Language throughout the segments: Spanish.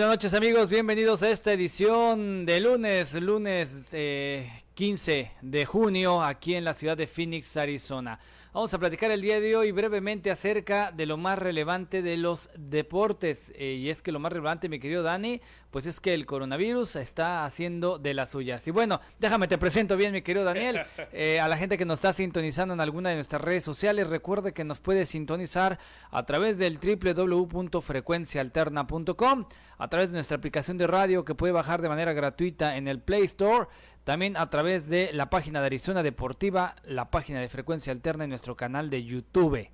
Buenas noches amigos, bienvenidos a esta edición de lunes, lunes eh, 15 de junio aquí en la ciudad de Phoenix, Arizona. Vamos a platicar el día de hoy brevemente acerca de lo más relevante de los deportes. Eh, y es que lo más relevante, mi querido Dani, pues es que el coronavirus está haciendo de las suyas. Y bueno, déjame te presento bien, mi querido Daniel, eh, a la gente que nos está sintonizando en alguna de nuestras redes sociales. Recuerde que nos puede sintonizar a través del www.frecuencialterna.com, a través de nuestra aplicación de radio que puede bajar de manera gratuita en el Play Store también a través de la página de Arizona Deportiva, la página de Frecuencia Alterna y nuestro canal de YouTube.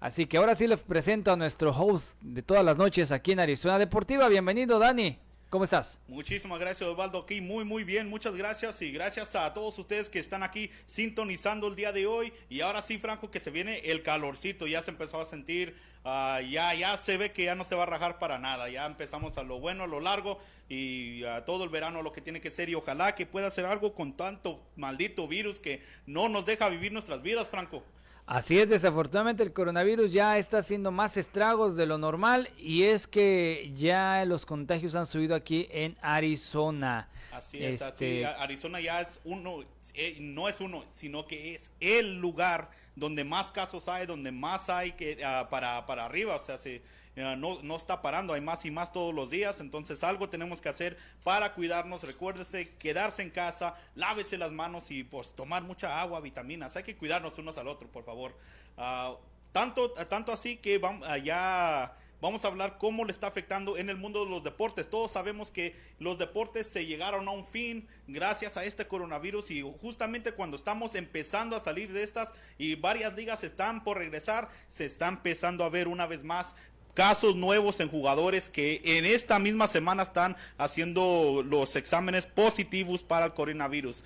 Así que ahora sí les presento a nuestro host de todas las noches aquí en Arizona Deportiva. Bienvenido, Dani. ¿Cómo estás? Muchísimas gracias, Osvaldo. Aquí muy, muy bien. Muchas gracias y gracias a todos ustedes que están aquí sintonizando el día de hoy. Y ahora sí, Franco, que se viene el calorcito. Ya se empezó a sentir, uh, ya, ya se ve que ya no se va a rajar para nada. Ya empezamos a lo bueno, a lo largo y a todo el verano lo que tiene que ser. Y ojalá que pueda hacer algo con tanto maldito virus que no nos deja vivir nuestras vidas, Franco. Así es, desafortunadamente el coronavirus ya está haciendo más estragos de lo normal y es que ya los contagios han subido aquí en Arizona. Así es, este... así, Arizona ya es uno, eh, no es uno, sino que es el lugar donde más casos hay, donde más hay que uh, para, para arriba, o sea, se, uh, no, no está parando, hay más y más todos los días, entonces algo tenemos que hacer para cuidarnos, recuérdese, quedarse en casa, lávese las manos y pues tomar mucha agua, vitaminas, hay que cuidarnos unos al otro, por favor. Uh, tanto, tanto así que vamos, ya vamos a hablar cómo le está afectando en el mundo de los deportes. Todos sabemos que los deportes se llegaron a un fin gracias a este coronavirus y justamente cuando estamos empezando a salir de estas y varias ligas están por regresar, se está empezando a ver una vez más casos nuevos en jugadores que en esta misma semana están haciendo los exámenes positivos para el coronavirus.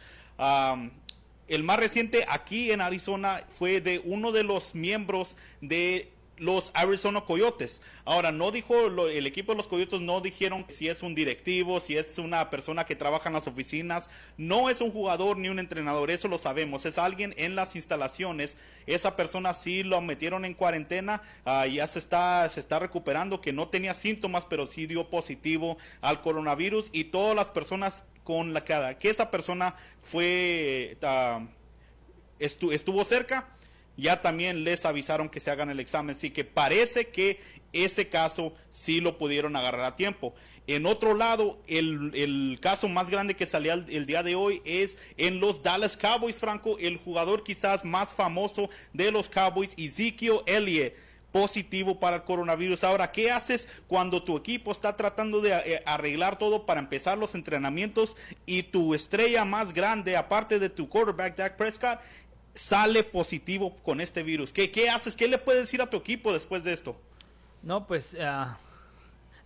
El más reciente aquí en Arizona fue de uno de los miembros de los Arizona Coyotes. Ahora, no dijo, el equipo de los Coyotes no dijeron si es un directivo, si es una persona que trabaja en las oficinas. No es un jugador ni un entrenador, eso lo sabemos. Es alguien en las instalaciones. Esa persona sí lo metieron en cuarentena, uh, ya se está, se está recuperando, que no tenía síntomas, pero sí dio positivo al coronavirus. Y todas las personas con la que, que esa persona fue, estu, estuvo cerca ya también les avisaron que se hagan el examen. Así que parece que ese caso sí lo pudieron agarrar a tiempo. En otro lado, el, caso más grande que salía el, el, día de hoy es en los Dallas Cowboys, Franco, el jugador quizás más famoso de los Cowboys, Ezekiel Elliott positivo para el coronavirus. Ahora, ¿qué haces cuando tu equipo está tratando de eh, arreglar todo para empezar los entrenamientos y tu estrella más grande, aparte de tu quarterback, Dak Prescott, sale positivo con este virus. ¿Qué, qué haces? ¿Qué le puedes decir a tu equipo después de esto? No, pues uh,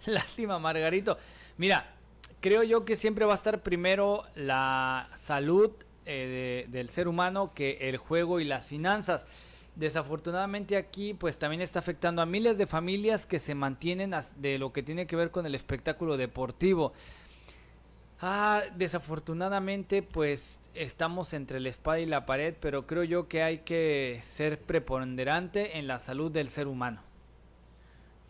lástima, Margarito. Mira, creo yo que siempre va a estar primero la salud eh, de, del ser humano que el juego y las finanzas. Desafortunadamente aquí pues también está afectando a miles de familias que se mantienen de lo que tiene que ver con el espectáculo deportivo. Ah, desafortunadamente pues estamos entre la espada y la pared, pero creo yo que hay que ser preponderante en la salud del ser humano.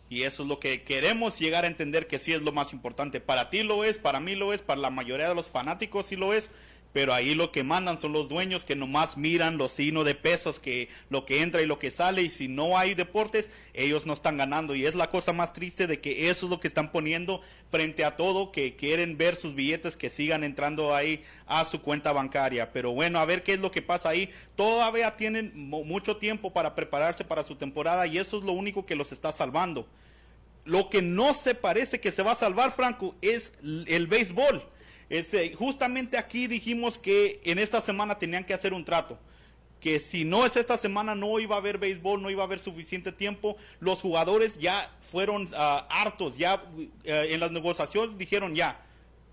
Y eso es lo que queremos llegar a entender que sí es lo más importante. Para ti lo es, para mí lo es, para la mayoría de los fanáticos sí lo es, pero ahí lo que mandan son los dueños que nomás miran los signos de pesos, que lo que entra y lo que sale, y si no hay deportes, ellos no están ganando. Y es la cosa más triste de que eso es lo que están poniendo frente a todo, que quieren ver sus billetes que sigan entrando ahí a su cuenta bancaria. Pero bueno, a ver qué es lo que pasa ahí. Todavía tienen mucho tiempo para prepararse para su temporada y eso es lo único que los está salvando. Lo que no se parece que se va a salvar, Franco, es el béisbol este, justamente aquí dijimos que en esta semana tenían que hacer un trato. Que si no es esta semana no iba a haber béisbol, no iba a haber suficiente tiempo. Los jugadores ya fueron uh, hartos, ya uh, en las negociaciones dijeron ya,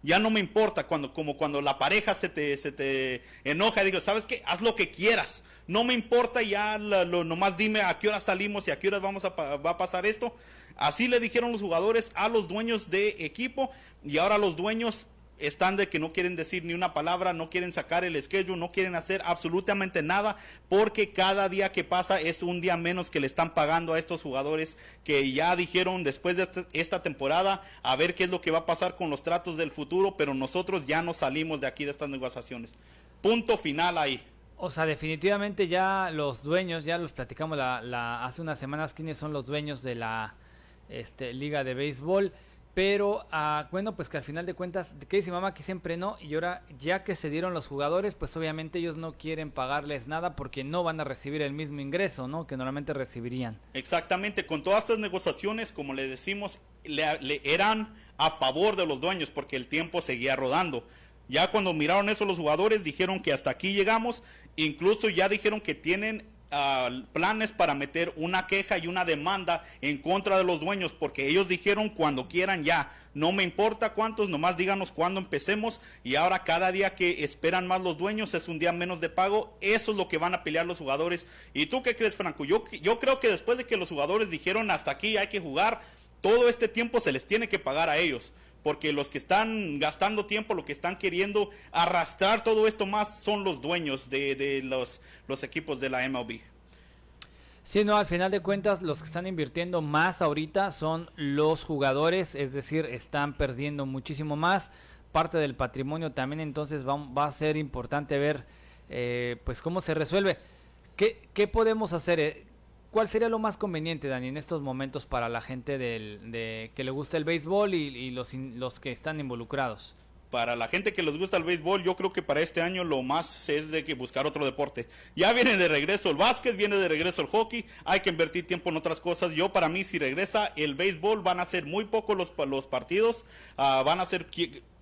ya no me importa cuando, como cuando la pareja se te, se te enoja, digo, ¿sabes qué? Haz lo que quieras. No me importa ya, lo, nomás dime a qué hora salimos y a qué hora vamos a, va a pasar esto. Así le dijeron los jugadores a los dueños de equipo y ahora los dueños están de que no quieren decir ni una palabra, no quieren sacar el schedule, no quieren hacer absolutamente nada, porque cada día que pasa es un día menos que le están pagando a estos jugadores que ya dijeron después de esta temporada a ver qué es lo que va a pasar con los tratos del futuro, pero nosotros ya no salimos de aquí de estas negociaciones. Punto final ahí. O sea, definitivamente ya los dueños, ya los platicamos la, hace unas semanas quiénes son los dueños de la este, liga de béisbol. Pero ah, bueno, pues que al final de cuentas, ¿qué dice mamá? Que siempre no. Y ahora, ya que se dieron los jugadores, pues obviamente ellos no quieren pagarles nada porque no van a recibir el mismo ingreso, ¿no? Que normalmente recibirían. Exactamente, con todas estas negociaciones, como le decimos, le, eran a favor de los dueños porque el tiempo seguía rodando. Ya cuando miraron eso los jugadores dijeron que hasta aquí llegamos, incluso ya dijeron que tienen planes para meter una queja y una demanda en contra de los dueños porque ellos dijeron cuando quieran ya, no me importa cuántos, nomás díganos cuándo empecemos y ahora cada día que esperan más los dueños es un día menos de pago, eso es lo que van a pelear los jugadores. ¿Y tú qué crees Franco? Yo, yo creo que después de que los jugadores dijeron hasta aquí hay que jugar, todo este tiempo se les tiene que pagar a ellos porque los que están gastando tiempo, lo que están queriendo arrastrar todo esto más son los dueños de, los, los equipos de la MLB. Sí, no, al final de cuentas los que están invirtiendo más ahorita son los jugadores, es decir, están perdiendo muchísimo más parte del patrimonio también, entonces va, va a ser importante ver eh, pues cómo se resuelve. ¿Qué, qué podemos hacer? Eh, ¿Cuál sería lo más conveniente, Dani, en estos momentos para la gente del, de, que le gusta el béisbol y, los, los que están involucrados? Para la gente que les gusta el béisbol, yo creo que para este año lo más es de que buscar otro deporte. Ya viene de regreso el básquet, viene de regreso el hockey, hay que invertir tiempo en otras cosas. Yo para mí si regresa el béisbol van a ser muy pocos los, partidos, uh, van a ser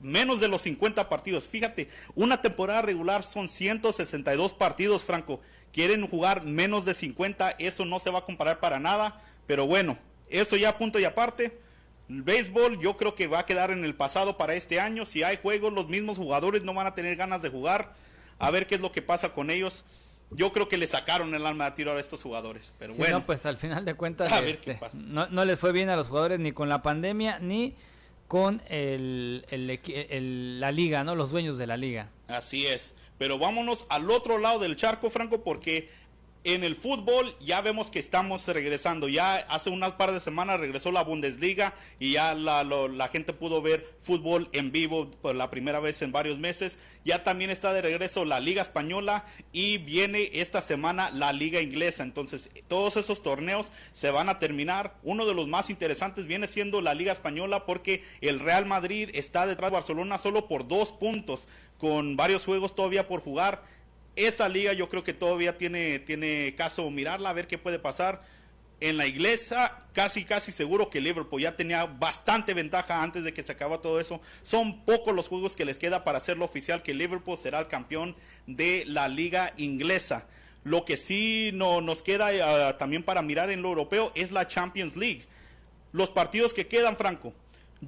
menos de los 50 partidos. Fíjate, una temporada regular son 162 partidos, Franco quieren jugar menos de 50, eso no se va a comparar para nada, pero bueno, eso ya punto y aparte. El béisbol yo creo que va a quedar en el pasado para este año. Si hay juegos, los mismos jugadores no van a tener ganas de jugar. A ver qué es lo que pasa con ellos. Yo creo que le sacaron el alma de tiro a estos jugadores. Pero bueno. No, pues al final de cuentas este, no, no, les fue bien a los jugadores ni con la pandemia ni con el, la liga, ¿no? Los dueños de la liga. Así es. Pero vámonos al otro lado del charco, Franco, porque en el fútbol ya vemos que estamos regresando. Ya hace unas par de semanas regresó la Bundesliga y ya la, la, gente pudo ver fútbol en vivo por la primera vez en varios meses. Ya también está de regreso la Liga Española y viene esta semana la Liga Inglesa. Entonces todos esos torneos se van a terminar. Uno de los más interesantes viene siendo la Liga Española porque el Real Madrid está detrás de Barcelona solo por dos puntos con varios juegos todavía por jugar esa liga yo creo que todavía tiene, tiene caso mirarla, a ver qué puede pasar. En la iglesia, casi, casi seguro que Liverpool ya tenía bastante ventaja antes de que se acaba todo eso. Son pocos los juegos que les queda para hacerlo oficial que Liverpool será el campeón de la liga inglesa. Lo que sí no, nos queda eh, también para mirar en lo europeo es la Champions League. Los partidos que quedan, Franco.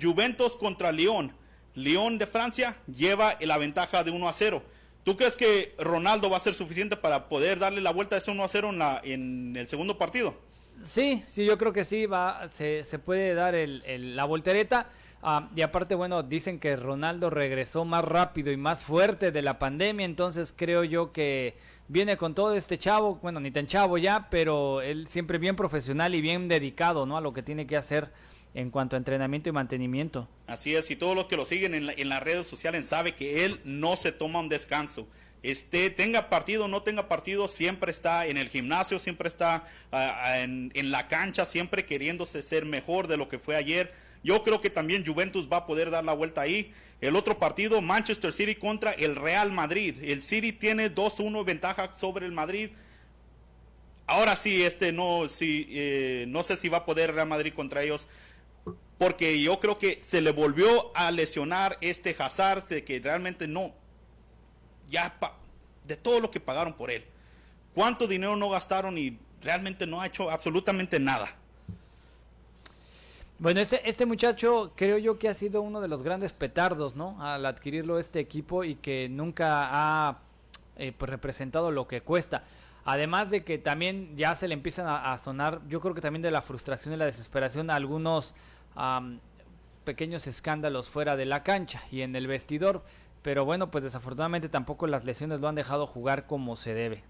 Juventus contra Lyon. Lyon de Francia lleva la ventaja de 1 a 0. ¿Tú crees que Ronaldo va a ser suficiente para poder darle la vuelta de ese 1 a 0 en, la, en el segundo partido? Sí, sí, yo creo que sí, va, se, se puede dar el, la voltereta. Ah, y aparte, bueno, dicen que Ronaldo regresó más rápido y más fuerte de la pandemia, entonces creo yo que viene con todo este chavo, bueno, ni tan chavo ya, pero él siempre bien profesional y bien dedicado, ¿no? A lo que tiene que hacer en cuanto a entrenamiento y mantenimiento. Así es, y todos los que lo siguen en, las redes sociales sabe que él no se toma un descanso. Este, tenga partido o no tenga partido, siempre está en el gimnasio, siempre está ah, ah, en, la cancha, siempre queriéndose ser mejor de lo que fue ayer. Yo creo que también Juventus va a poder dar la vuelta ahí. El otro partido, Manchester City contra el Real Madrid. El City tiene 2-1 ventaja sobre el Madrid. Ahora sí, este no, sí, eh, no sé si va a poder Real Madrid contra ellos porque yo creo que se le volvió a lesionar este Hazard de que realmente no, ya de todo lo que pagaron por él. ¿Cuánto dinero no gastaron y realmente no ha hecho absolutamente nada? Bueno, este, este muchacho creo yo que ha sido uno de los grandes petardos, ¿no? Al adquirirlo este equipo y que nunca ha eh, pues representado lo que cuesta. Además de que también ya se le empiezan a, a, sonar, yo creo que también de la frustración y la desesperación a algunos pequeños escándalos fuera de la cancha y en el vestidor, pero bueno, pues desafortunadamente tampoco las lesiones lo han dejado jugar como se debe.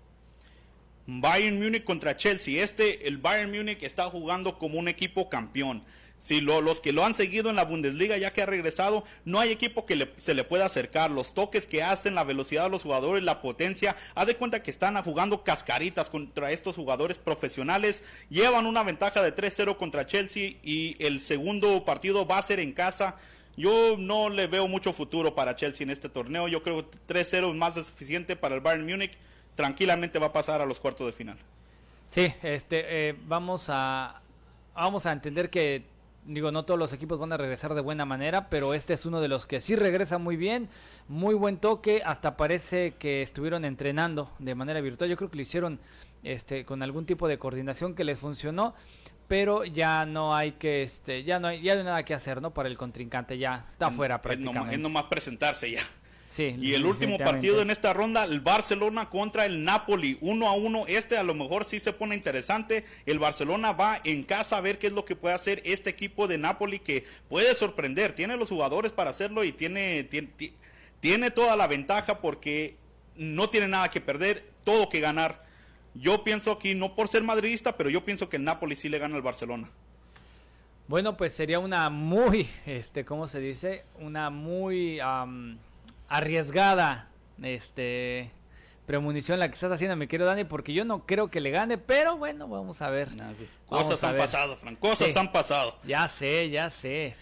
Bayern Múnich contra Chelsea. Este, el Bayern Múnich está jugando como un equipo campeón. Si los que lo han seguido en la Bundesliga ya que ha regresado, no hay equipo que se le pueda acercar. Los toques que hacen, la velocidad de los jugadores, la potencia, haz de cuenta que están jugando cascaritas contra estos jugadores profesionales. Llevan una ventaja de 3-0 contra Chelsea y el segundo partido va a ser en casa. Yo no le veo mucho futuro para Chelsea en este torneo. Yo creo que 3-0 es más de suficiente para el Bayern Múnich. Tranquilamente va a pasar a los cuartos de final. Sí, este, eh, vamos a vamos a entender que digo, no todos los equipos van a regresar de buena manera, pero este es uno de los que sí regresa muy bien, muy buen toque, hasta parece que estuvieron entrenando de manera virtual. Yo creo que lo hicieron este con algún tipo de coordinación que les funcionó, pero ya no hay que este ya no hay ya no hay nada que hacer, ¿no? Para el contrincante ya está fuera prácticamente. Es nomás presentarse ya y el último partido en esta ronda, el Barcelona contra el Napoli, uno a uno. Este a lo mejor sí se pone interesante. El Barcelona va en casa a ver qué es lo que puede hacer este equipo de Napoli que puede sorprender. Tiene los jugadores para hacerlo y tiene, tiene, tiene toda la ventaja porque no tiene nada que perder, todo que ganar. Yo pienso aquí, no por ser madridista, pero yo pienso que el Napoli sí le gana al Barcelona. Bueno, pues sería una muy, este, ¿cómo se dice? Una muy arriesgada este premonición la que estás haciendo, mi querido Dani, porque yo no creo que le gane, pero bueno, vamos a ver. cosas han pasado, Frank, cosas han pasado. Ya sé, ya sé.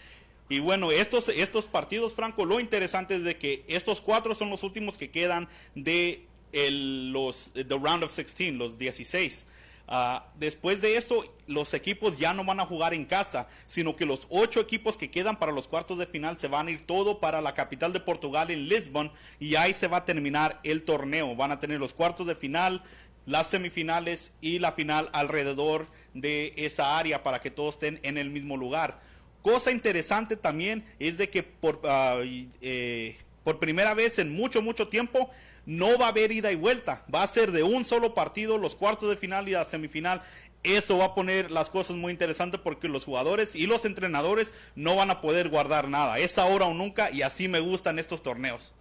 Y bueno, estos, estos partidos, Franco, lo interesante es de que estos cuatro son los últimos que quedan de el, los the round of 16, los 16. Ah, después de eso, los equipos ya no van a jugar en casa, sino que los ocho equipos que quedan para los cuartos de final se van a ir todo para la capital de Portugal en Lisbon y ahí se va a terminar el torneo. Van a tener los cuartos de final, las semifinales y la final alrededor de esa área para que todos estén en el mismo lugar. Cosa interesante también es de que por, ah, eh, por primera vez en mucho, mucho tiempo no va a haber ida y vuelta. Va a ser de un solo partido los cuartos de final y la semifinal. Eso va a poner las cosas muy interesantes porque los jugadores y los entrenadores no van a poder guardar nada. Es ahora o nunca y así me gustan estos torneos.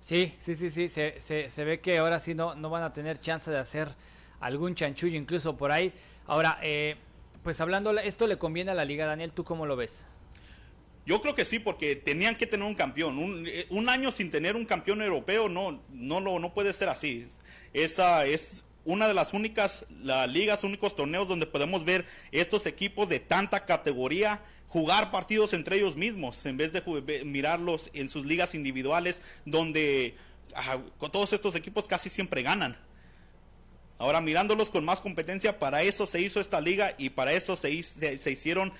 Sí, sí, sí, sí. Se, se, ve que ahora sí no, no van a tener chance de hacer algún chanchullo incluso por ahí. Ahora, eh, pues hablando, esto le conviene a la liga, Daniel, ¿tú cómo lo ves? Yo creo que sí, porque tenían que tener un campeón. Eh, un, año sin tener un campeón europeo no, no, no, no puede ser así. Esa es una de las únicas las ligas, únicos torneos donde podemos ver estos equipos de tanta categoría jugar partidos entre ellos mismos en vez de mirarlos en sus ligas individuales donde con todos estos equipos casi siempre ganan. Ahora mirándolos con más competencia, para eso se hizo esta liga y para eso se, se hicieron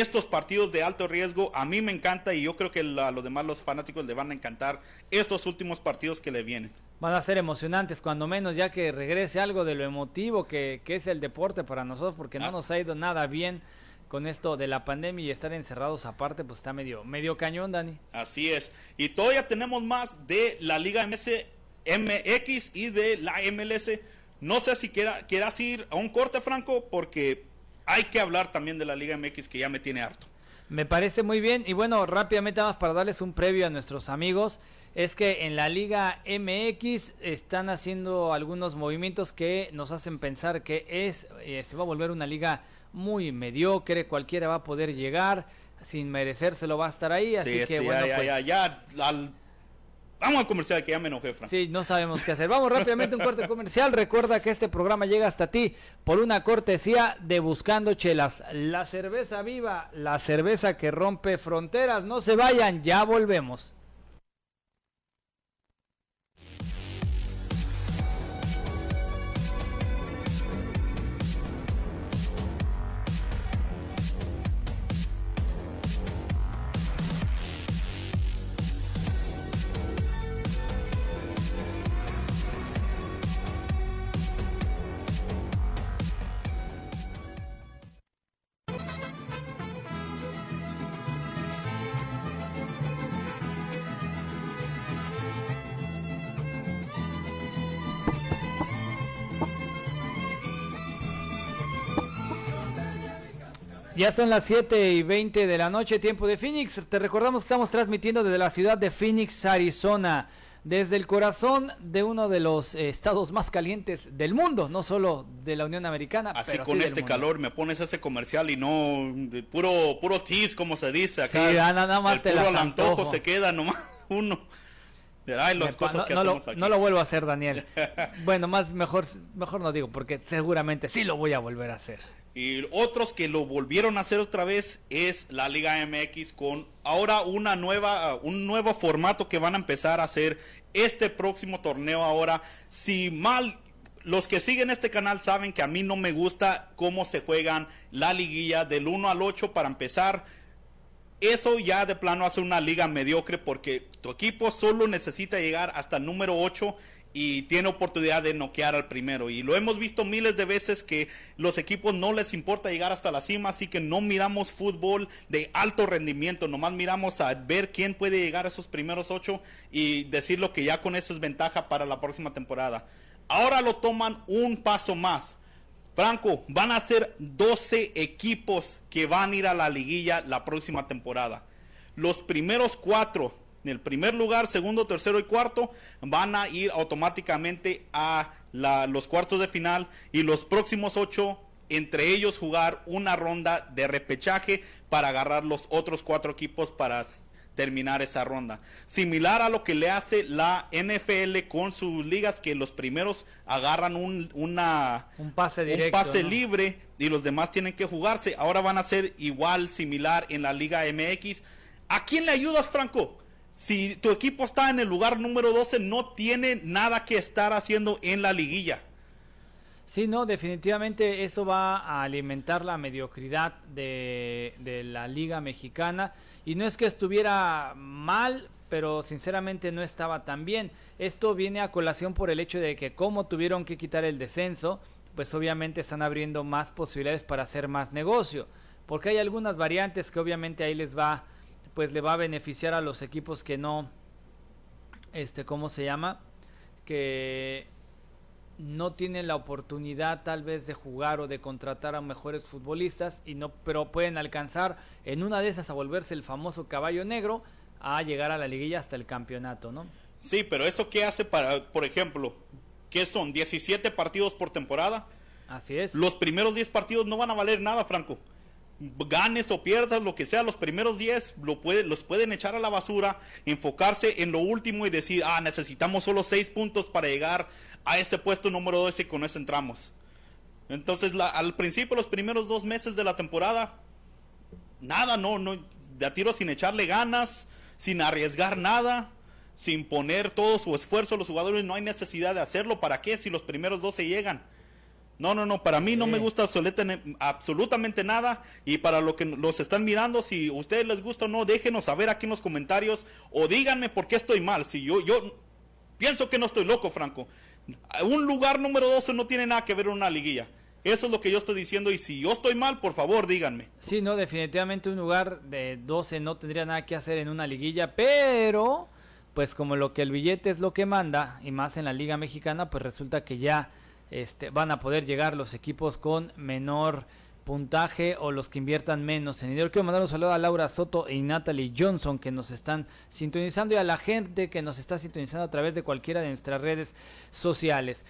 estos partidos de alto riesgo a mí me encanta y yo creo que a los demás los fanáticos le van a encantar estos últimos partidos que le vienen. Van a ser emocionantes, cuando menos ya que regrese algo de lo emotivo que, es el deporte para nosotros, porque no ah. nos ha ido nada bien con esto de la pandemia y estar encerrados aparte, pues está medio, medio cañón, Dani. Así es. Y todavía tenemos más de la Liga MS, MX y de la MLS. No sé si quiera, quieras ir a un corte, Franco, porque hay que hablar también de la Liga MX que ya me tiene harto. Me parece muy bien y bueno, rápidamente más para darles un previo a nuestros amigos, es que en la Liga MX están haciendo algunos movimientos que nos hacen pensar que es eh, se va a volver una liga muy mediocre, cualquiera va a poder llegar sin merecérselo va a estar ahí, así que este, bueno, ya, pues ya, ya, Vamos al comercial que ya me enojé, Frank. Sí, no sabemos qué hacer. Vamos rápidamente a un corte comercial. Recuerda que este programa llega hasta ti por una cortesía de Buscando Chelas. La cerveza viva, la cerveza que rompe fronteras. No se vayan, ya volvemos. Ya son las 7 y 20 de la noche, tiempo de Phoenix. Te recordamos que estamos transmitiendo desde la ciudad de Phoenix, Arizona, desde el corazón de uno de los eh, estados más calientes del mundo, no solo de la Unión Americana. Así con este calor me pones ese comercial y no puro puro tease como se dice acá. Sí, nada más el puro antojo se queda nomás uno. las cosas que no, lo, no lo vuelvo a hacer, Daniel. bueno, más mejor mejor no digo porque seguramente sí lo voy a volver a hacer. Y otros que lo volvieron a hacer otra vez es la Liga MX con ahora una nueva, un nuevo formato que van a empezar a hacer este próximo torneo ahora. Si mal, los que siguen este canal saben que a mí no me gusta cómo se juegan la liguilla del 1 al 8 para empezar. Eso ya de plano hace una liga mediocre porque tu equipo solo necesita llegar hasta el número 8 y tiene oportunidad de noquear al primero. Y lo hemos visto miles de veces que los equipos no les importa llegar hasta la cima, así que no miramos fútbol de alto rendimiento, nomás miramos a ver quién puede llegar a esos primeros ocho y decirlo que ya con eso es ventaja para la próxima temporada. Ahora lo toman un paso más. Franco, van a ser 12 equipos que van a ir a la liguilla la próxima temporada. Los primeros cuatro en el primer lugar, segundo, tercero y cuarto van a ir automáticamente a los cuartos de final y los próximos ocho entre ellos jugar una ronda de repechaje para agarrar los otros cuatro equipos para terminar esa ronda. Similar a lo que le hace la NFL con sus ligas, que los primeros agarran un, una, un pase, directo, un pase libre y los demás tienen que jugarse. Ahora van a ser igual, similar en la Liga MX. ¿A quién le ayudas, Franco? Si tu equipo está en el lugar número 12, no tiene nada que estar haciendo en la liguilla. Sí, no, definitivamente eso va a alimentar la mediocridad de, de, la liga mexicana. Y no es que estuviera mal, pero sinceramente no estaba tan bien. Esto viene a colación por el hecho de que como tuvieron que quitar el descenso, pues obviamente están abriendo más posibilidades para hacer más negocio. Porque hay algunas variantes que obviamente ahí les va pues le va a beneficiar a los equipos que no, este, ¿cómo se llama? Que no tienen la oportunidad tal vez de jugar o de contratar a mejores futbolistas y no, pero pueden alcanzar en una de esas a volverse el famoso caballo negro a llegar a la liguilla hasta el campeonato, ¿no? Sí, pero eso qué hace para, por ejemplo, ¿qué son? 17 partidos por temporada. Así es. Los primeros 10 partidos no van a valer nada, Franco ganes o pierdas, lo que sea, los primeros 10 lo puede, los pueden echar a la basura, enfocarse en lo último y decir, ah, necesitamos solo 6 puntos para llegar a ese puesto número 12 y con eso entramos. Entonces, al principio, los primeros dos meses de la temporada, nada, no, no, de a tiro sin echarle ganas, sin arriesgar nada, sin poner todo su esfuerzo los jugadores, no hay necesidad de hacerlo. ¿Para qué? Si los primeros 12 llegan. No, no, no, para mí no me gusta absolutamente nada y para lo que los están mirando, si a ustedes les gusta o no, déjenos saber aquí en los comentarios o díganme por qué estoy mal. Si yo, yo pienso que no estoy loco, Franco. Un lugar número 12 no tiene nada que ver con una liguilla. Eso es lo que yo estoy diciendo y si yo estoy mal, por favor, díganme. Sí, no, definitivamente un lugar de 12 no tendría nada que hacer en una liguilla, pero pues como lo que el billete es lo que manda y más en la Liga Mexicana, pues resulta que ya este, van a poder llegar los equipos con menor puntaje o los que inviertan menos en dinero. Quiero mandar un saludo a Laura Soto y Natalie Johnson que nos están sintonizando y a la gente que nos está sintonizando a través de cualquiera de nuestras redes sociales.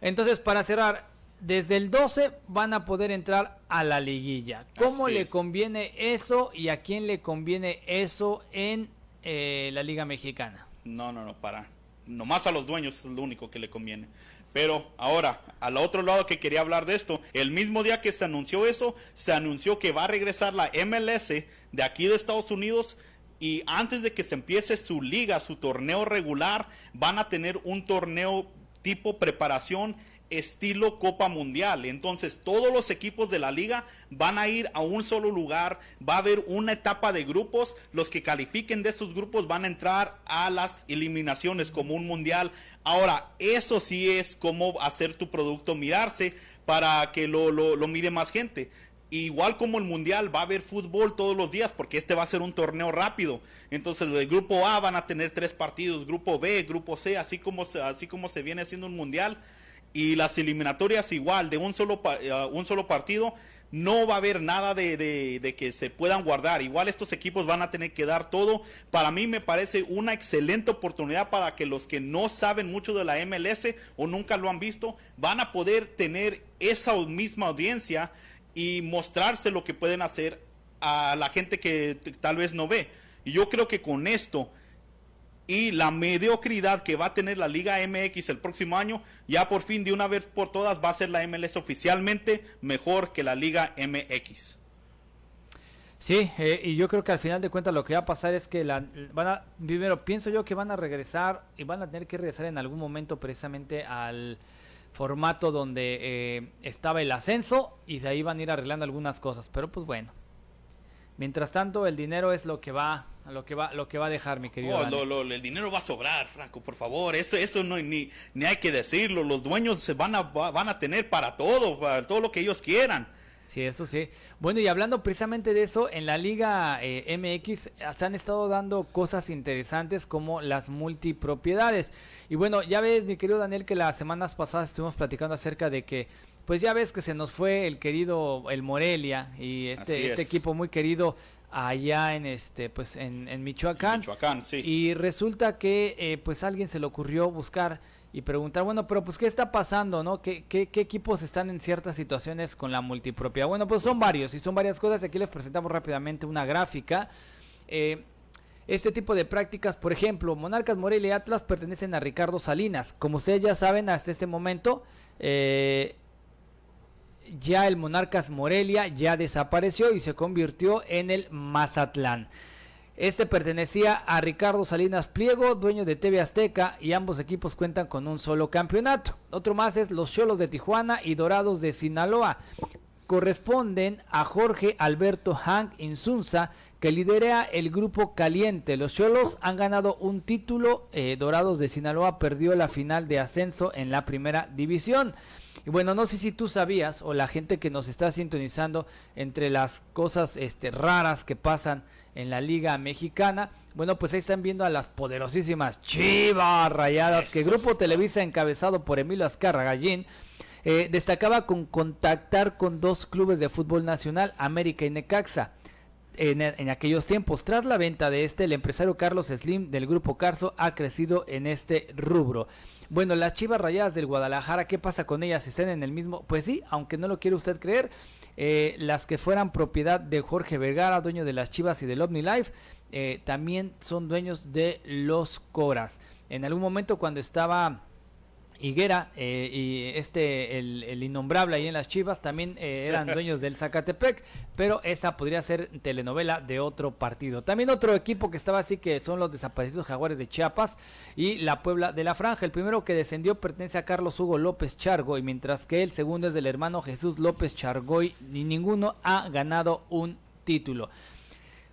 Entonces, para cerrar, desde el 12 van a poder entrar a la liguilla. ¿Cómo le conviene eso y a quién le conviene eso en eh, la Liga Mexicana? No, no, no, para. Nomás a los dueños es lo único que le conviene. Pero ahora, al otro lado que quería hablar de esto, el mismo día que se anunció eso, se anunció que va a regresar la MLS de aquí de Estados Unidos y antes de que se empiece su liga, su torneo regular, van a tener un torneo tipo preparación estilo Copa Mundial. Entonces todos los equipos de la liga van a ir a un solo lugar, va a haber una etapa de grupos, los que califiquen de esos grupos van a entrar a las eliminaciones como un mundial. Ahora, eso sí es como hacer tu producto mirarse para que lo, lo, mire más gente. Igual como el mundial, va a haber fútbol todos los días porque este va a ser un torneo rápido. Entonces, el grupo A van a tener tres partidos, grupo B, grupo C, así como, así como se viene haciendo un mundial y las eliminatorias igual de un solo, eh, un solo partido, no va a haber nada de, que se puedan guardar. Igual estos equipos van a tener que dar todo. Para mí me parece una excelente oportunidad para que los que no saben mucho de la MLS o nunca lo han visto, van a poder tener esa misma audiencia y mostrarse lo que pueden hacer a la gente que tal vez no ve. Y yo creo que con esto y la mediocridad que va a tener la Liga MX el próximo año, ya por fin de una vez por todas va a ser la MLS oficialmente mejor que la Liga MX. Sí, eh, y yo creo que al final de cuentas lo que va a pasar es que la, van a, primero pienso yo que van a regresar y van a tener que regresar en algún momento precisamente al formato donde eh, estaba el ascenso y de ahí van a ir arreglando algunas cosas, pero pues bueno. Mientras tanto, el dinero es lo que va lo que va lo que va a dejar mi querido oh, el dinero va a sobrar Franco por favor. Eso eso no ni ni hay que decirlo. Los dueños se van a van a tener para todo para todo lo que ellos quieran. Sí, eso sí. Bueno, y hablando precisamente de eso, en la Liga eh, MX se han estado dando cosas interesantes como las multipropiedades. Y bueno, ya ves, mi querido Daniel, que las semanas pasadas estuvimos platicando acerca de que, pues ya ves que se nos fue el querido, el Morelia, y este, este equipo muy querido allá en este pues en, en Michoacán. Michoacán sí. Y resulta que eh, pues alguien se le ocurrió buscar y preguntar, bueno, pero pues qué está pasando, ¿no? ¿Qué, qué, equipos están en ciertas situaciones con la multipropiedad? Bueno, pues son varios y son varias cosas. Aquí les presentamos rápidamente una gráfica. Eh, este tipo de prácticas, por ejemplo, Monarcas Morelia y Atlas pertenecen a Ricardo Salinas. Como ustedes ya saben, hasta este momento, eh, ya el Monarcas Morelia ya desapareció y se convirtió en el Mazatlán. Este pertenecía a Ricardo Salinas Pliego, dueño de TV Azteca, y ambos equipos cuentan con un solo campeonato. Otro más es los Cholos de Tijuana y Dorados de Sinaloa. Corresponden a Jorge Alberto Hank Insunza, que lidera el grupo Caliente. Los Cholos han ganado un título. Eh, Dorados de Sinaloa perdió la final de ascenso en la primera división. Y bueno, no sé si tú sabías o la gente que nos está sintonizando entre las cosas este, raras que pasan en la Liga Mexicana. Bueno, pues ahí están viendo a las poderosísimas Chivas Rayadas que Grupo Televisa encabezado por Emilio Azcarra Gallín eh, destacaba con contactar con dos clubes de fútbol nacional, América y Necaxa. En, en, aquellos tiempos. Tras la venta de este, el empresario Carlos Slim del Grupo Carso ha crecido en este rubro. Bueno, las Chivas Rayadas del Guadalajara, ¿qué pasa con ellas? ¿Están en el mismo? Pues sí, aunque no lo quiere usted creer, eh, las que fueran propiedad de Jorge Vergara, dueño de las Chivas y del OmniLife, eh, también son dueños de los Coras. En algún momento cuando estaba Higuera eh, y este el, innombrable ahí en las Chivas también eh, eran dueños del Zacatepec, pero esa podría ser telenovela de otro partido. También otro equipo que estaba así que son los desaparecidos Jaguares de Chiapas y la Puebla de la Franja. El primero que descendió pertenece a Carlos Hugo López Chargo y mientras que el segundo es del hermano Jesús López Chargoy, ni ninguno ha ganado un título.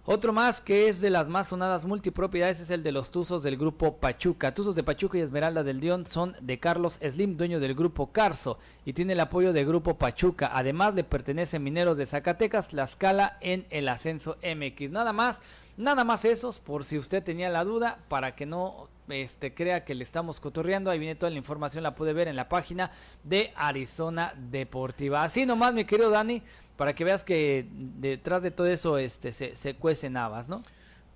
Otro más que es de las más sonadas multipropiedades es el de los Tuzos del grupo Pachuca. Tuzos de Pachuca y Esmeralda del Dion son de Carlos Slim, dueño del grupo Carso, y tiene el apoyo del grupo Pachuca. Además le pertenece Mineros de Zacatecas, La Escala en el ascenso MX. Nada más, nada más esos, por si usted tenía la duda, para que no este, crea que le estamos cotorreando. Ahí viene toda la información, la puede ver en la página de Arizona Deportiva. Así nomás, mi querido Dani para que veas que detrás de todo eso este, se, se cuecen habas, ¿no?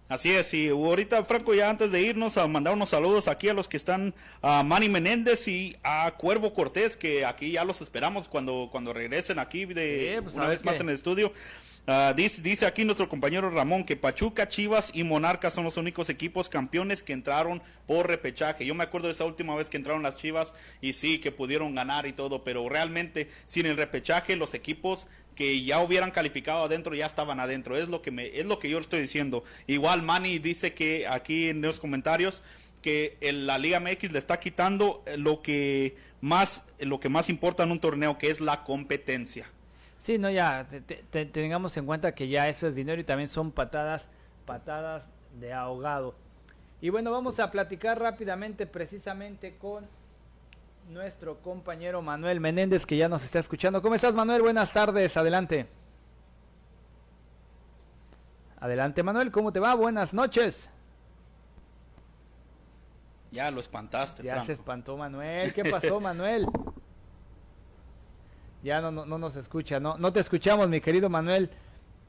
Así es, y ahorita Franco ya antes de irnos a mandar unos saludos aquí a los que están a Manny Menéndez y a Cuervo Cortés que aquí ya los esperamos cuando cuando regresen aquí de pues, una vez más en el estudio. Ah, dice, dice, aquí nuestro compañero Ramón que Pachuca, Chivas y Monarcas son los únicos equipos campeones que entraron por repechaje. Yo me acuerdo de esa última vez que entraron las Chivas y sí, que pudieron ganar y todo, pero realmente sin el repechaje los equipos que ya hubieran calificado adentro ya estaban adentro. Es lo que me es lo que yo estoy diciendo. Igual Manny dice que aquí en los comentarios que la Liga MX le está quitando lo que más lo que más importa en un torneo que es la competencia. Sí, no, ya tengamos en cuenta que ya eso es dinero y también son patadas, patadas de ahogado. Y bueno, vamos a platicar rápidamente precisamente con nuestro compañero Manuel Menéndez que ya nos está escuchando. ¿Cómo estás Manuel? Buenas tardes, adelante. Adelante Manuel, ¿cómo te va? Buenas noches. Ya lo espantaste. Ya se espantó Manuel. ¿Qué pasó Manuel? Ya no, no, no nos escucha, no, no te escuchamos, mi querido Manuel.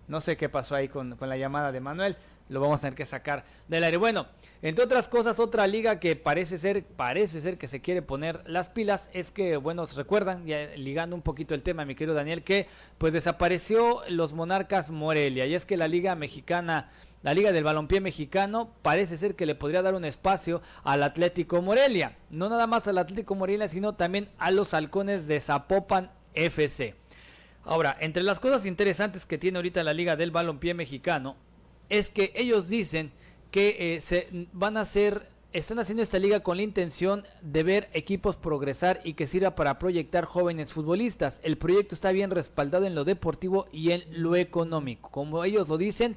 No sé qué pasó ahí con, con la llamada de Manuel lo vamos a tener que sacar del aire. Bueno, entre otras cosas, otra liga que parece ser, parece ser que se quiere poner las pilas es que, bueno, se recuerdan, ya ligando un poquito el tema, mi querido Daniel, que pues desapareció los Monarcas Morelia. Y es que la liga mexicana, la liga del balompié mexicano, parece ser que le podría dar un espacio al Atlético Morelia. No nada más al Atlético Morelia, sino también a los halcones de Zapopan FC. Ahora, entre las cosas interesantes que tiene ahorita la liga del balompié mexicano es que ellos dicen que eh, se van a hacer, están haciendo esta liga con la intención de ver equipos progresar y que sirva para proyectar jóvenes futbolistas. El proyecto está bien respaldado en lo deportivo y en lo económico. Como ellos lo dicen,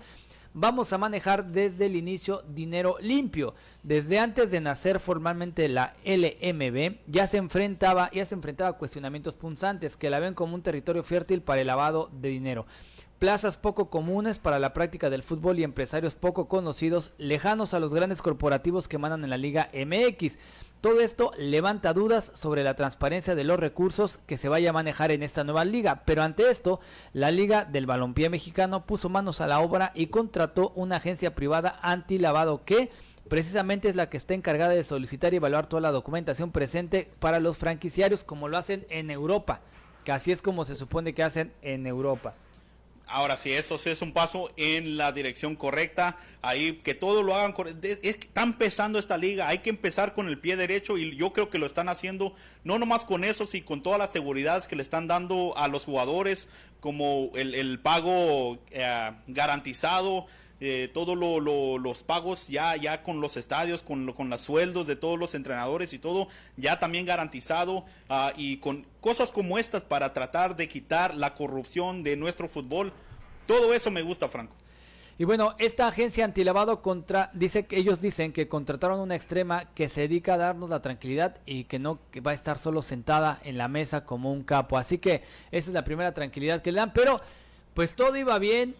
vamos a manejar desde el inicio dinero limpio. Desde antes de nacer formalmente la LMB, ya se enfrentaba, ya se enfrentaba a cuestionamientos punzantes que la ven como un territorio fértil para el lavado de dinero plazas poco comunes para la práctica del fútbol y empresarios poco conocidos, lejanos a los grandes corporativos que mandan en la Liga MX. Todo esto levanta dudas sobre la transparencia de los recursos que se vaya a manejar en esta nueva liga, pero ante esto, la Liga del Balompié Mexicano puso manos a la obra y contrató una agencia privada anti-lavado que precisamente es la que está encargada de solicitar y evaluar toda la documentación presente para los franquiciarios como lo hacen en Europa, que así es como se supone que hacen en Europa. Ahora sí, eso sí es un paso en la dirección correcta. Ahí que todo lo hagan. Es que está empezando esta liga. Hay que empezar con el pie derecho y yo creo que lo están haciendo no nomás con eso, sino con todas las seguridades que le están dando a los jugadores, como el, pago eh, garantizado eh, todos los pagos ya, ya con los estadios, con, con los sueldos de todos los entrenadores y todo, ya también garantizado ah, y con cosas como estas para tratar de quitar la corrupción de nuestro fútbol. Todo eso me gusta, Franco. Y bueno, esta agencia antilavado contra, dice que ellos dicen que contrataron una extrema que se dedica a darnos la tranquilidad y que no que va a estar solo sentada en la mesa como un capo. Así que esa es la primera tranquilidad que le dan. Pero pues todo iba bien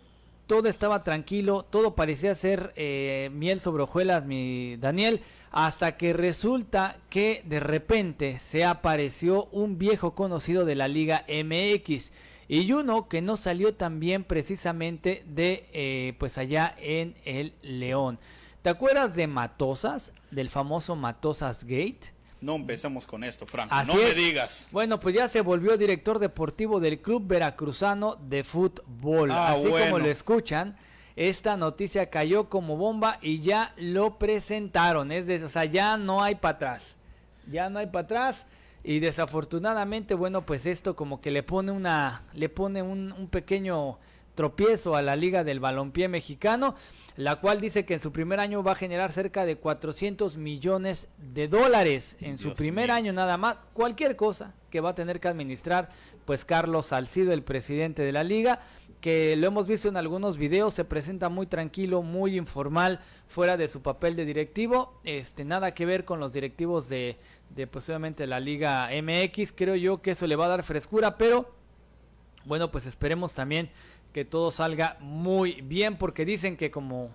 todo estaba tranquilo, todo parecía ser eh, miel sobre hojuelas, mi Daniel, hasta que resulta que de repente se apareció un viejo conocido de la Liga MX y uno que no salió tan bien precisamente de eh, pues allá en el León. ¿Te acuerdas de Matosas, del famoso Matosas Gate? No empecemos con esto, Franco. no me digas. Bueno, pues ya se volvió director deportivo del Club Veracruzano de Fútbol. Ah, Así como lo escuchan, esta noticia cayó como bomba y ya lo presentaron. Es de, o sea, ya no hay para atrás. Ya no hay para atrás. Y desafortunadamente, bueno, pues esto como que le pone una, le pone un, un pequeño tropiezo a la Liga del Balompié Mexicano la cual dice que en su primer año va a generar cerca de 400 millones de dólares. En su primer año nada más, cualquier cosa que va a tener que administrar pues Carlos Salcido, el presidente de la liga, que lo hemos visto en algunos videos, se presenta muy tranquilo, muy informal, fuera de su papel de directivo, este nada que ver con los directivos de, de posiblemente la liga MX, creo yo que eso le va a dar frescura, pero bueno, pues esperemos también que todo salga muy bien, porque dicen que como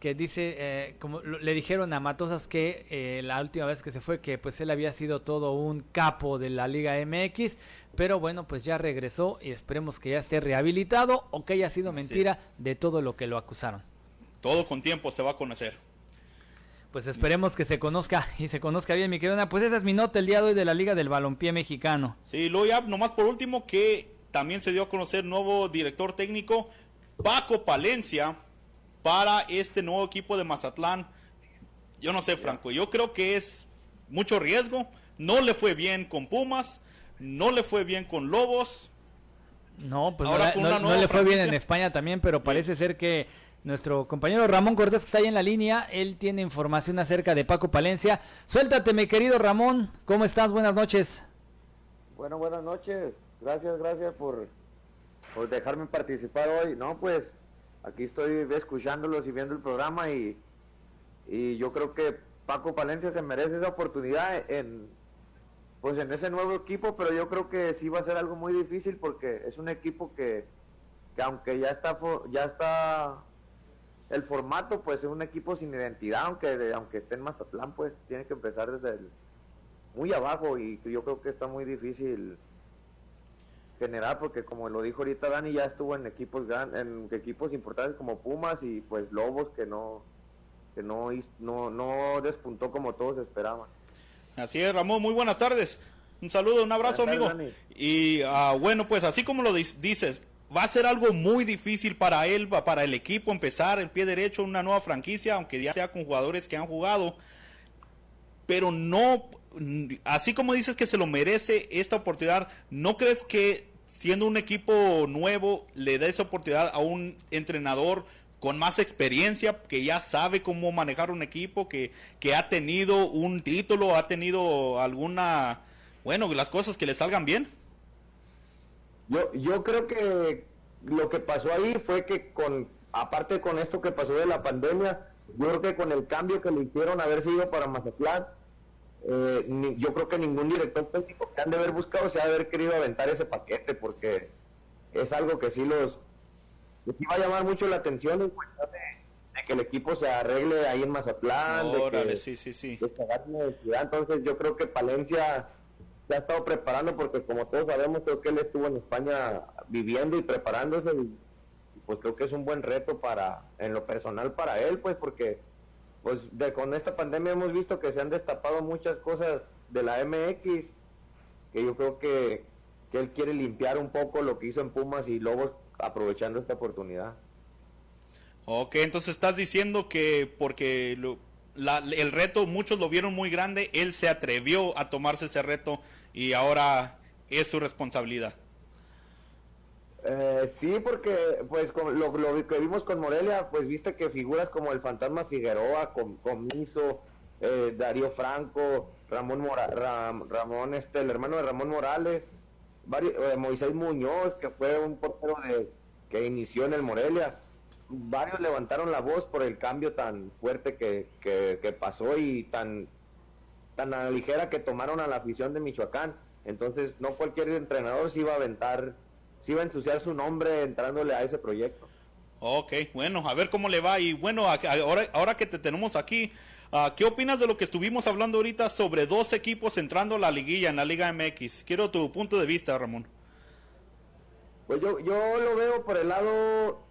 que dice, eh, como le dijeron a Matosas que eh, la última vez que se fue, que pues él había sido todo un capo de la Liga MX, pero bueno, pues ya regresó y esperemos que ya esté rehabilitado o que haya sido mentira de todo lo que lo acusaron. Todo con tiempo se va a conocer. Pues esperemos que se conozca y se conozca bien, mi querida. Pues esa es mi nota el día de hoy de la Liga del Balompié Mexicano. Sí, luego ya nomás por último que también se dio a conocer nuevo director técnico, Paco Palencia, para este nuevo equipo de Mazatlán. Yo no sé, Franco, yo creo que es mucho riesgo. No le fue bien con Pumas, no le fue bien con Lobos. No, pues no, le fue bien en España también, pero parece ser que nuestro compañero Ramón Cortés que está ahí en la línea, él tiene información acerca de Paco Palencia. Suéltate, mi querido Ramón, ¿cómo estás? Buenas noches. Bueno, buenas noches. Gracias, gracias por, dejarme participar hoy. No, pues aquí estoy escuchándolos y viendo el programa y, y yo creo que Paco Palencia se merece esa oportunidad en pues en ese nuevo equipo, pero yo creo que sí va a ser algo muy difícil porque es un equipo que, que aunque ya está ya está el formato, pues es un equipo sin identidad, aunque aunque esté en Mazatlán, pues tiene que empezar desde muy abajo y yo creo que está muy difícil general, porque como lo dijo ahorita Dani, ya estuvo en equipos en equipos importantes como Pumas y pues Lobos que no que no no, no despuntó como todos esperaban. Así es, Ramón, muy buenas tardes. Un saludo, un abrazo, amigo. Y ah, bueno, pues así como lo dices, va a ser algo muy difícil para él, para el equipo empezar el pie derecho una nueva franquicia, aunque ya sea con jugadores que han jugado. Pero no, así como dices que se lo merece esta oportunidad, ¿no crees que siendo un equipo nuevo le dé esa oportunidad a un entrenador con más experiencia, que ya sabe cómo manejar un equipo, que, que ha tenido un título, ha tenido alguna, bueno, las cosas que le salgan bien? Yo, yo creo que lo que pasó ahí fue que con, aparte con esto que pasó de la pandemia, yo creo que con el cambio que le hicieron haber sido para Mazatlán, eh, yo creo que ningún director técnico que han de haber buscado se ha de haber querido aventar ese paquete, porque es algo que sí los que sí va a llamar mucho la atención en cuestión de, que el equipo se arregle ahí en Mazatlán, de que, sí, sí, sí. entonces yo creo que Palencia se ha estado preparando porque como todos sabemos creo que él estuvo en España viviendo y preparándose y, pues creo que es un buen reto para en lo personal para él pues porque pues de, con esta pandemia hemos visto que se han destapado muchas cosas de la MX que yo creo que, que él quiere limpiar un poco lo que hizo en Pumas y Lobos aprovechando esta oportunidad. Ok, entonces estás diciendo que porque el reto muchos lo vieron muy grande, él se atrevió a tomarse ese reto y ahora es su responsabilidad. Eh, sí, porque pues lo, que vimos con Morelia, pues viste que figuras como el fantasma Figueroa, Comiso, eh, Darío Franco, Ramón Mora, Ramón este, el hermano de Ramón Morales, eh, Moisés Muñoz, que fue un portero de, que inició en el Morelia, varios levantaron la voz por el cambio tan fuerte que, que, pasó y tan, tan ligera que tomaron a la afición de Michoacán. Entonces, no cualquier entrenador se iba a aventar, se iba a ensuciar su nombre entrándole a ese proyecto. Ok, bueno, a ver cómo le va. Y bueno, ahora, ahora que te tenemos aquí, ah, ¿qué opinas de lo que estuvimos hablando ahorita sobre dos equipos entrando a la liguilla en la Liga MX? Quiero tu punto de vista, Ramón. Pues yo, yo lo veo por el lado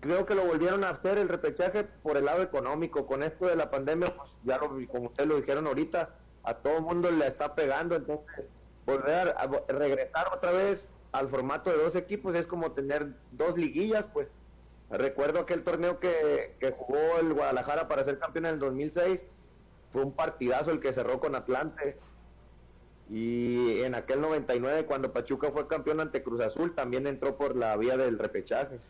creo que lo volvieron a hacer el repechaje por el lado económico. Con esto de la pandemia, pues ya lo, como ustedes lo dijeron ahorita, a todo el mundo le está pegando. Entonces, volver a, regresar otra vez al formato de dos equipos es como tener dos liguillas, pues. Recuerdo aquel torneo que, que jugó el Guadalajara para ser campeón en el 2006. Fue un partidazo el que cerró con Atlante. Y en aquel 99, cuando Pachuca fue campeón ante Cruz Azul, también entró por la vía del repechaje.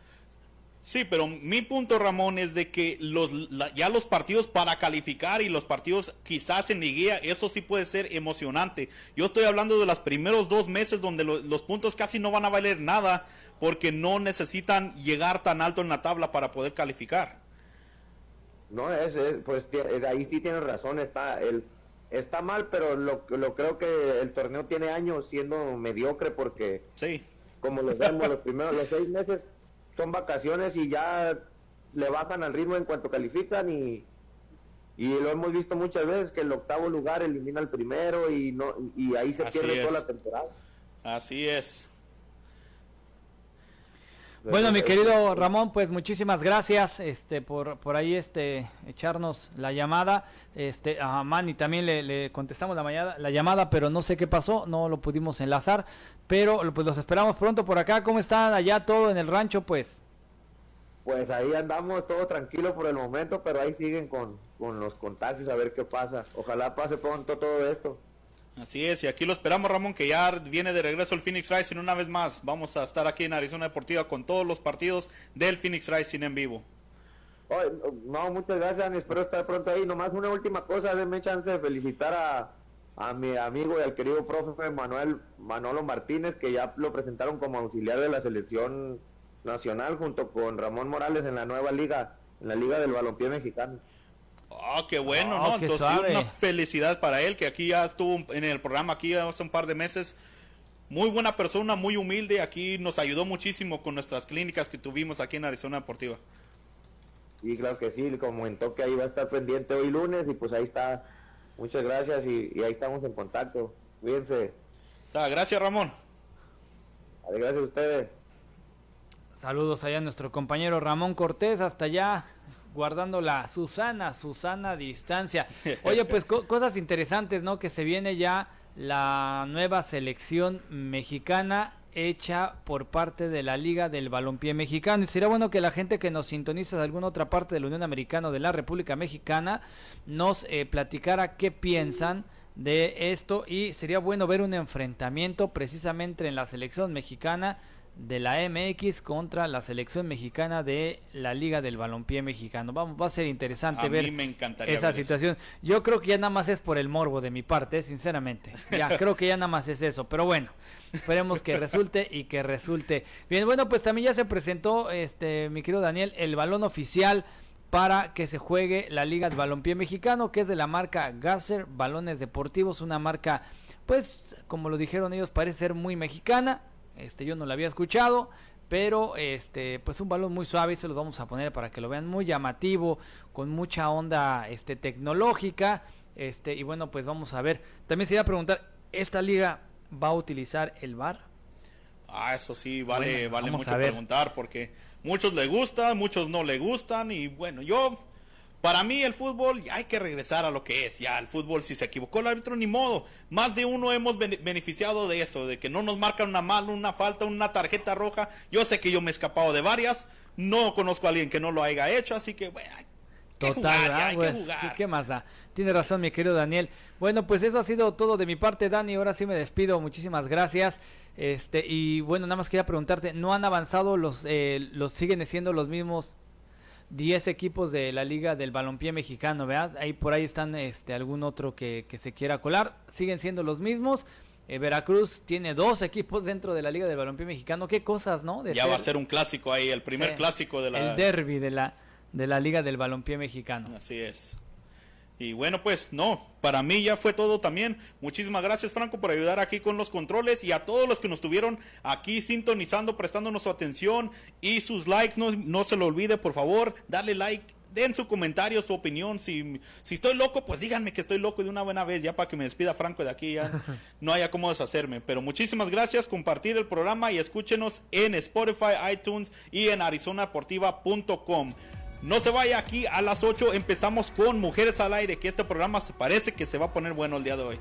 Sí, pero mi punto, Ramón, es de que los, ya los partidos para calificar y los partidos quizás en liguilla, eso sí puede ser emocionante. Yo estoy hablando de los primeros dos meses donde los puntos casi no van a valer nada porque no necesitan llegar tan alto en la tabla para poder calificar. No, es, pues ahí sí tienes razón, está, el, está mal, pero lo, lo creo que el torneo tiene años siendo mediocre porque, sí. como lo vemos, los primeros los seis meses son vacaciones y ya le bajan al ritmo en cuanto califican y, y lo hemos visto muchas veces que el octavo lugar elimina al primero y no y ahí se pierde toda la temporada. Así es. Bueno, mi querido Ramón, pues muchísimas gracias este por, por ahí este echarnos la llamada. Este a Manny también le, le, contestamos la, la llamada, pero no sé qué pasó, no lo pudimos enlazar, pero pues los esperamos pronto por acá. ¿Cómo están allá todo en el rancho, pues? Pues ahí andamos todo tranquilo por el momento, pero ahí siguen con, con los contagios a ver qué pasa. Ojalá pase pronto todo esto. Así es, y aquí lo esperamos, Ramón, que ya viene de regreso el Phoenix Rising una vez más. Vamos a estar aquí en Arizona Deportiva con todos los partidos del Phoenix Rising en vivo. no, muchas gracias, espero estar pronto ahí. Nomás una última cosa, denme chance de felicitar a, a mi amigo y al querido profe Manuel Manolo Martínez, que ya lo presentaron como auxiliar de la selección nacional junto con Ramón Morales en la nueva liga, en la liga del balompié mexicano. Ah, qué bueno, ¿no? Entonces, una felicidad para él, que aquí ya estuvo en el programa aquí hace un par de meses. Muy buena persona, muy humilde. Aquí nos ayudó muchísimo con nuestras clínicas que tuvimos aquí en Arizona Deportiva. Sí, claro que sí. Comentó que ahí va a estar pendiente hoy lunes y pues ahí está. Muchas gracias y, ahí estamos en contacto. Cuídense. gracias, Ramón. Gracias a ustedes. Saludos allá a nuestro compañero Ramón Cortés, hasta allá guardando la Susana, Susana distancia. Oye, pues cosas interesantes, ¿no? Que se viene ya la nueva selección mexicana hecha por parte de la Liga del Balompié Mexicano. Y sería bueno que la gente que nos sintoniza de alguna otra parte de la Unión Americana o de la República Mexicana nos eh, platicara qué piensan de esto y sería bueno ver un enfrentamiento precisamente en la selección mexicana de la MX contra la selección mexicana de la Liga del Balompié Mexicano. Vamos, va a ser interesante ver esa situación. Yo creo que ya nada más es por el morbo de mi parte, sinceramente. Ya creo que ya nada más es eso, pero bueno, esperemos que resulte y que resulte. Bien, bueno, pues también ya se presentó este mi querido Daniel el balón oficial para que se juegue la Liga del Balompié Mexicano, que es de la marca Gasser Balones Deportivos, una marca pues como lo dijeron ellos parece ser muy mexicana este, yo no lo había escuchado, pero este, pues un balón muy suave, se los vamos a poner para que lo vean muy llamativo, con mucha onda este, tecnológica. Este, y bueno, pues vamos a ver. También se iba a preguntar, ¿esta liga va a utilizar el VAR? Ah, eso sí, vale, vale mucho preguntar porque muchos le gustan, muchos no le gustan y bueno, yo para mí el fútbol hay que regresar a lo que es. Ya el fútbol si se equivocó el árbitro ni modo. Más de uno hemos beneficiado de eso, de que no nos marcan una mano, una falta, una tarjeta roja. Yo sé que yo me he escapado de varias. No conozco a alguien que no lo haya hecho, así que bueno, hay que jugar, hay que jugar. ¿Qué más da? Tiene razón mi querido Daniel. Bueno, pues eso ha sido todo de mi parte, Dani. Ahora sí me despido. Muchísimas gracias. Este y bueno, nada más quería preguntarte, ¿no han avanzado los eh, los siguen siendo los mismos 10 equipos de la Liga del Balompié Mexicano, ¿verdad? Ahí por ahí están este algún otro que, se quiera colar. Siguen siendo los mismos. Eh, Veracruz tiene dos equipos dentro de la Liga del Balompié Mexicano. Qué cosas, ¿no? ya va a ser un clásico ahí, el primer clásico de la... El derby de la, de la Liga del Balompié Mexicano. Así es. Y bueno, pues no, para mí ya fue todo también. Muchísimas gracias Franco por ayudar aquí con los controles y a todos los que nos estuvieron aquí sintonizando, prestándonos su atención y sus likes. No, no se lo olvide, por favor, darle like. Den su comentario, su opinión. Si, si estoy loco, pues díganme que estoy loco de una buena vez, ya para que me despida Franco de aquí, ya no haya cómo deshacerme. Pero muchísimas gracias, compartir el programa y escúchenos en Spotify, iTunes y en arizonadeportiva.com. No se vaya aquí a las 8. Empezamos con Mujeres al Aire, que este programa se parece que se va a poner bueno el día de hoy.